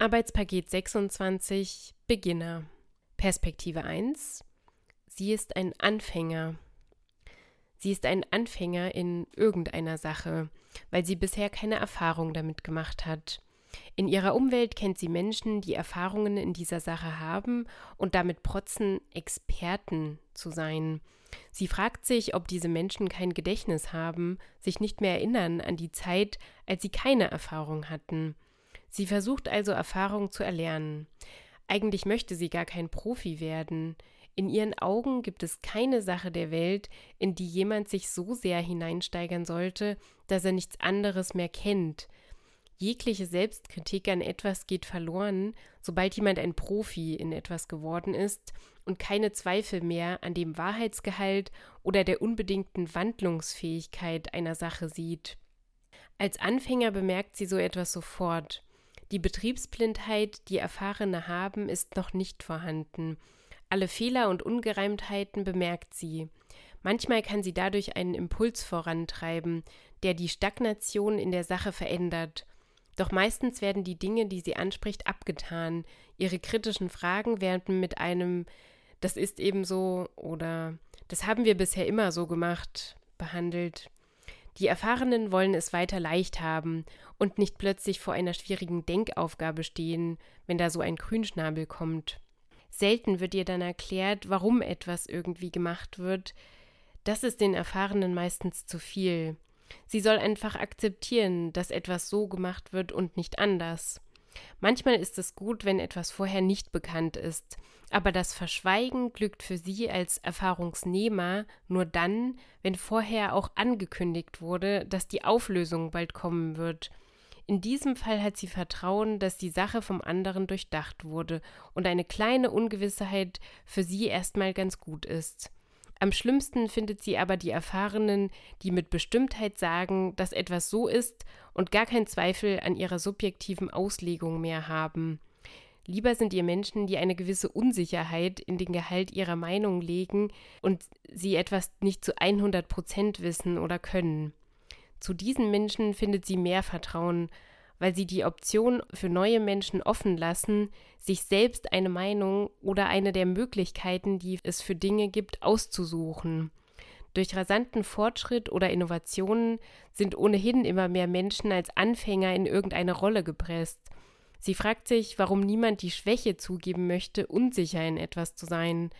Arbeitspaket 26 Beginner. Perspektive 1. Sie ist ein Anfänger. Sie ist ein Anfänger in irgendeiner Sache, weil sie bisher keine Erfahrung damit gemacht hat. In ihrer Umwelt kennt sie Menschen, die Erfahrungen in dieser Sache haben und damit protzen, Experten zu sein. Sie fragt sich, ob diese Menschen kein Gedächtnis haben, sich nicht mehr erinnern an die Zeit, als sie keine Erfahrung hatten. Sie versucht also Erfahrung zu erlernen. Eigentlich möchte sie gar kein Profi werden. In ihren Augen gibt es keine Sache der Welt, in die jemand sich so sehr hineinsteigern sollte, dass er nichts anderes mehr kennt. Jegliche Selbstkritik an etwas geht verloren, sobald jemand ein Profi in etwas geworden ist und keine Zweifel mehr an dem Wahrheitsgehalt oder der unbedingten Wandlungsfähigkeit einer Sache sieht. Als Anfänger bemerkt sie so etwas sofort. Die Betriebsblindheit, die Erfahrene haben, ist noch nicht vorhanden. Alle Fehler und Ungereimtheiten bemerkt sie. Manchmal kann sie dadurch einen Impuls vorantreiben, der die Stagnation in der Sache verändert doch meistens werden die Dinge, die sie anspricht, abgetan. Ihre kritischen Fragen werden mit einem Das ist eben so oder Das haben wir bisher immer so gemacht behandelt. Die Erfahrenen wollen es weiter leicht haben und nicht plötzlich vor einer schwierigen Denkaufgabe stehen, wenn da so ein Grünschnabel kommt. Selten wird ihr dann erklärt, warum etwas irgendwie gemacht wird. Das ist den Erfahrenen meistens zu viel. Sie soll einfach akzeptieren, dass etwas so gemacht wird und nicht anders. Manchmal ist es gut, wenn etwas vorher nicht bekannt ist, aber das Verschweigen glückt für sie als Erfahrungsnehmer nur dann, wenn vorher auch angekündigt wurde, dass die Auflösung bald kommen wird. In diesem Fall hat sie Vertrauen, dass die Sache vom anderen durchdacht wurde und eine kleine Ungewissheit für sie erstmal ganz gut ist. Am schlimmsten findet sie aber die Erfahrenen, die mit Bestimmtheit sagen, dass etwas so ist und gar keinen Zweifel an ihrer subjektiven Auslegung mehr haben. Lieber sind ihr Menschen, die eine gewisse Unsicherheit in den Gehalt ihrer Meinung legen und sie etwas nicht zu 100 Prozent wissen oder können. Zu diesen Menschen findet sie mehr Vertrauen, weil sie die Option für neue Menschen offen lassen, sich selbst eine Meinung oder eine der Möglichkeiten, die es für Dinge gibt, auszusuchen. Durch rasanten Fortschritt oder Innovationen sind ohnehin immer mehr Menschen als Anfänger in irgendeine Rolle gepresst. Sie fragt sich, warum niemand die Schwäche zugeben möchte, unsicher in etwas zu sein.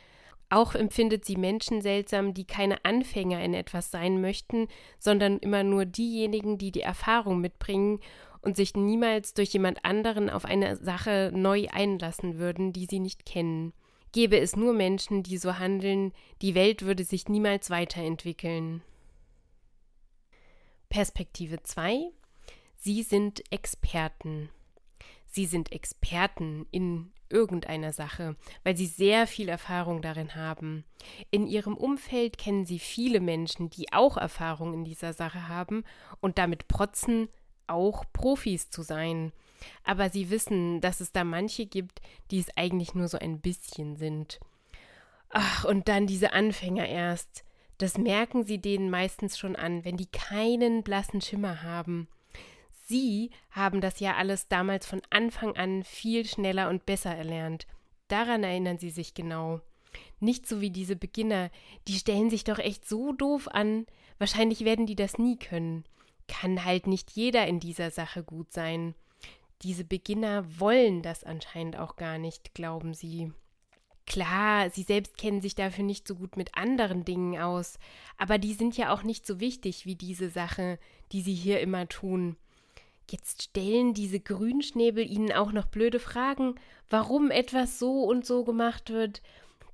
Auch empfindet sie Menschen seltsam, die keine Anfänger in etwas sein möchten, sondern immer nur diejenigen, die die Erfahrung mitbringen und sich niemals durch jemand anderen auf eine Sache neu einlassen würden, die sie nicht kennen. Gäbe es nur Menschen, die so handeln, die Welt würde sich niemals weiterentwickeln. Perspektive 2 Sie sind Experten. Sie sind Experten in irgendeiner Sache, weil sie sehr viel Erfahrung darin haben. In ihrem Umfeld kennen sie viele Menschen, die auch Erfahrung in dieser Sache haben und damit protzen, auch Profis zu sein. Aber sie wissen, dass es da manche gibt, die es eigentlich nur so ein bisschen sind. Ach, und dann diese Anfänger erst. Das merken sie denen meistens schon an, wenn die keinen blassen Schimmer haben. Sie haben das ja alles damals von Anfang an viel schneller und besser erlernt. Daran erinnern sie sich genau. Nicht so wie diese Beginner, die stellen sich doch echt so doof an. Wahrscheinlich werden die das nie können kann halt nicht jeder in dieser Sache gut sein. Diese Beginner wollen das anscheinend auch gar nicht, glauben sie. Klar, sie selbst kennen sich dafür nicht so gut mit anderen Dingen aus, aber die sind ja auch nicht so wichtig wie diese Sache, die sie hier immer tun. Jetzt stellen diese Grünschnäbel ihnen auch noch blöde Fragen, warum etwas so und so gemacht wird.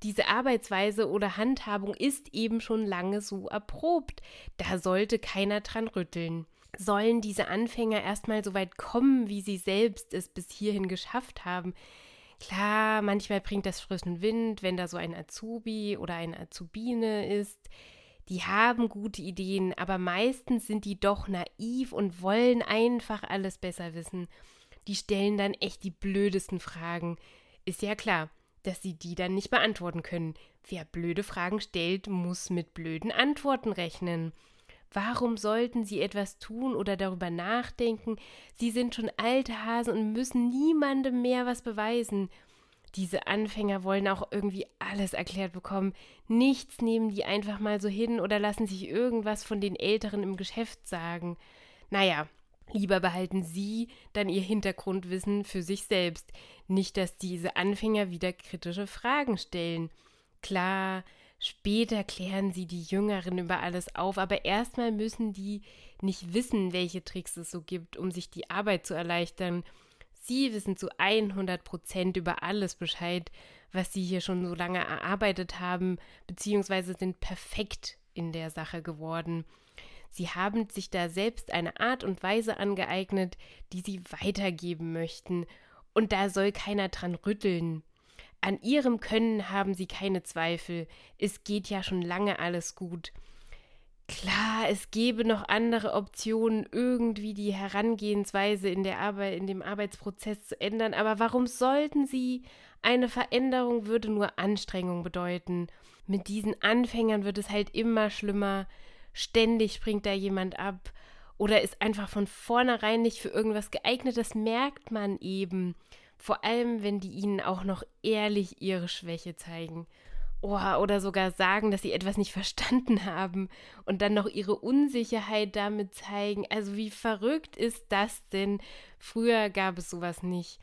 Diese Arbeitsweise oder Handhabung ist eben schon lange so erprobt. Da sollte keiner dran rütteln. Sollen diese Anfänger erstmal so weit kommen, wie sie selbst es bis hierhin geschafft haben? Klar, manchmal bringt das frischen Wind, wenn da so ein Azubi oder eine Azubine ist. Die haben gute Ideen, aber meistens sind die doch naiv und wollen einfach alles besser wissen. Die stellen dann echt die blödesten Fragen. Ist ja klar dass sie die dann nicht beantworten können. Wer blöde Fragen stellt, muss mit blöden Antworten rechnen. Warum sollten sie etwas tun oder darüber nachdenken? Sie sind schon alte Hasen und müssen niemandem mehr was beweisen. Diese Anfänger wollen auch irgendwie alles erklärt bekommen. Nichts nehmen die einfach mal so hin oder lassen sich irgendwas von den Älteren im Geschäft sagen. Naja, lieber behalten sie dann ihr Hintergrundwissen für sich selbst. Nicht, dass diese Anfänger wieder kritische Fragen stellen. Klar, Später klären sie die Jüngeren über alles auf, aber erstmal müssen die nicht wissen, welche Tricks es so gibt, um sich die Arbeit zu erleichtern. Sie wissen zu 100 Prozent über alles Bescheid, was sie hier schon so lange erarbeitet haben, beziehungsweise sind perfekt in der Sache geworden. Sie haben sich da selbst eine Art und Weise angeeignet, die sie weitergeben möchten, und da soll keiner dran rütteln. An ihrem Können haben sie keine Zweifel. Es geht ja schon lange alles gut. Klar, es gäbe noch andere Optionen, irgendwie die Herangehensweise in der Arbeit, in dem Arbeitsprozess zu ändern, aber warum sollten sie? Eine Veränderung würde nur Anstrengung bedeuten. Mit diesen Anfängern wird es halt immer schlimmer. Ständig springt da jemand ab oder ist einfach von vornherein nicht für irgendwas geeignet. Das merkt man eben. Vor allem, wenn die ihnen auch noch ehrlich ihre Schwäche zeigen. Oh, oder sogar sagen, dass sie etwas nicht verstanden haben und dann noch ihre Unsicherheit damit zeigen. Also wie verrückt ist das denn? Früher gab es sowas nicht.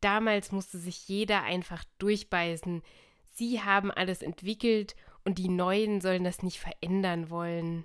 Damals musste sich jeder einfach durchbeißen. Sie haben alles entwickelt und die Neuen sollen das nicht verändern wollen.